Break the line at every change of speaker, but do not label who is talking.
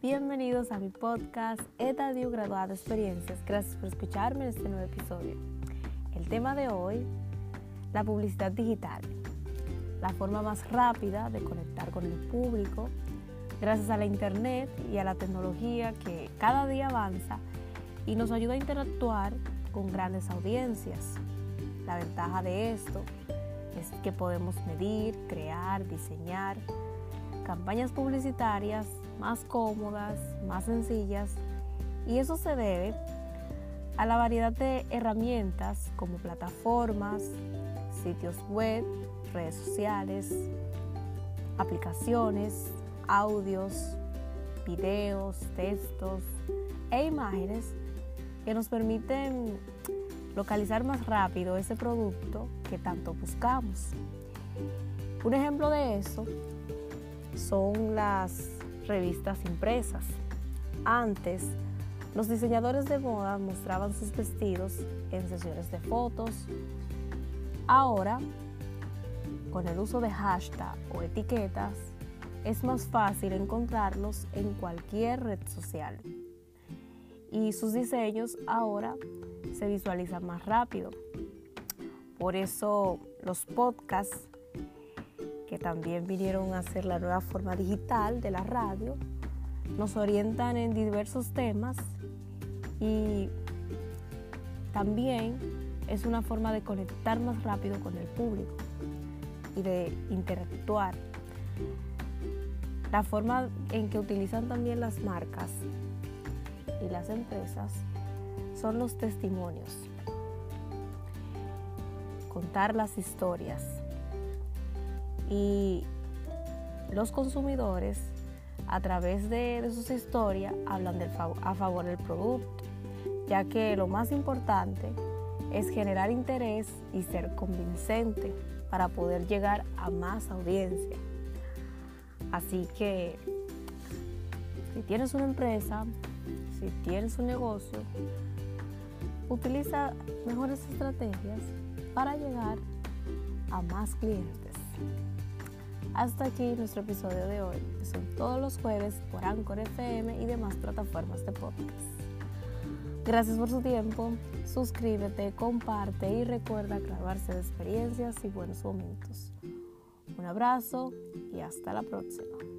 bienvenidos a mi podcast Etadio Graduada de Experiencias. Gracias por escucharme en este nuevo episodio. El tema de hoy, la publicidad digital, la forma más rápida de conectar con el público gracias a la internet y a la tecnología que cada día avanza y nos ayuda a interactuar con grandes audiencias. La ventaja de esto es que podemos medir, crear, diseñar campañas publicitarias más cómodas, más sencillas y eso se debe a la variedad de herramientas como plataformas, sitios web, redes sociales, aplicaciones, audios, videos, textos e imágenes que nos permiten localizar más rápido ese producto que tanto buscamos. Un ejemplo de eso son las revistas impresas. Antes, los diseñadores de moda mostraban sus vestidos en sesiones de fotos. Ahora, con el uso de hashtag o etiquetas, es más fácil encontrarlos en cualquier red social. Y sus diseños ahora se visualizan más rápido. Por eso los podcasts que también vinieron a ser la nueva forma digital de la radio, nos orientan en diversos temas y también es una forma de conectar más rápido con el público y de interactuar. La forma en que utilizan también las marcas y las empresas son los testimonios, contar las historias y los consumidores a través de, sus historias hablan a favor del producto, ya que lo más importante es generar interés y ser convincente para poder llegar a más audiencia. Así que si tienes una empresa, si tienes un negocio, utiliza mejores estrategias para llegar a más clientes. Hasta aquí nuestro episodio de hoy, son todos los jueves por Anchor FM y demás plataformas de podcast. Gracias por su tiempo, suscríbete, comparte y recuerda graduarse de experiencias y buenos momentos. Un abrazo y hasta la próxima.